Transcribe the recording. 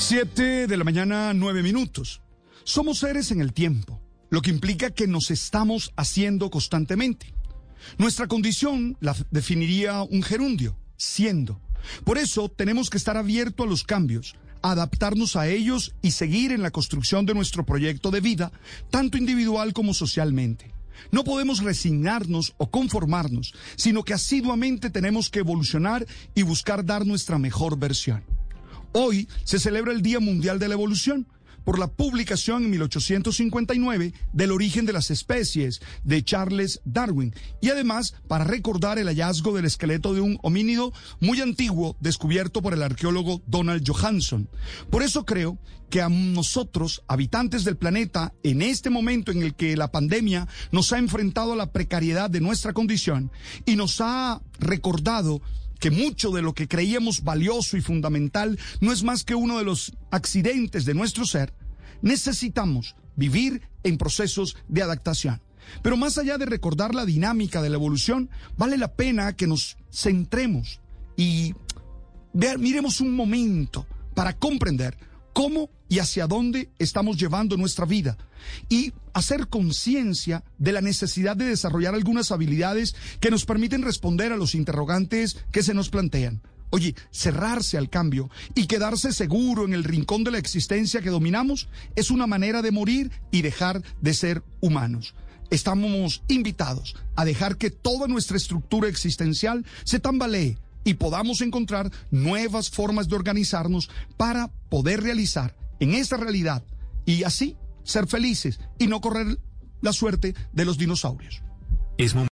Siete de la mañana, nueve minutos. Somos seres en el tiempo, lo que implica que nos estamos haciendo constantemente. Nuestra condición la definiría un gerundio, siendo. Por eso tenemos que estar abiertos a los cambios, adaptarnos a ellos y seguir en la construcción de nuestro proyecto de vida, tanto individual como socialmente. No podemos resignarnos o conformarnos, sino que asiduamente tenemos que evolucionar y buscar dar nuestra mejor versión. Hoy se celebra el Día Mundial de la Evolución por la publicación en 1859 del origen de las especies de Charles Darwin y además para recordar el hallazgo del esqueleto de un homínido muy antiguo descubierto por el arqueólogo Donald Johansson. Por eso creo que a nosotros, habitantes del planeta, en este momento en el que la pandemia nos ha enfrentado a la precariedad de nuestra condición y nos ha recordado que mucho de lo que creíamos valioso y fundamental no es más que uno de los accidentes de nuestro ser, necesitamos vivir en procesos de adaptación. Pero más allá de recordar la dinámica de la evolución, vale la pena que nos centremos y miremos un momento para comprender cómo y hacia dónde estamos llevando nuestra vida y hacer conciencia de la necesidad de desarrollar algunas habilidades que nos permiten responder a los interrogantes que se nos plantean. Oye, cerrarse al cambio y quedarse seguro en el rincón de la existencia que dominamos es una manera de morir y dejar de ser humanos. Estamos invitados a dejar que toda nuestra estructura existencial se tambalee y podamos encontrar nuevas formas de organizarnos para poder realizar en esta realidad y así ser felices y no correr la suerte de los dinosaurios.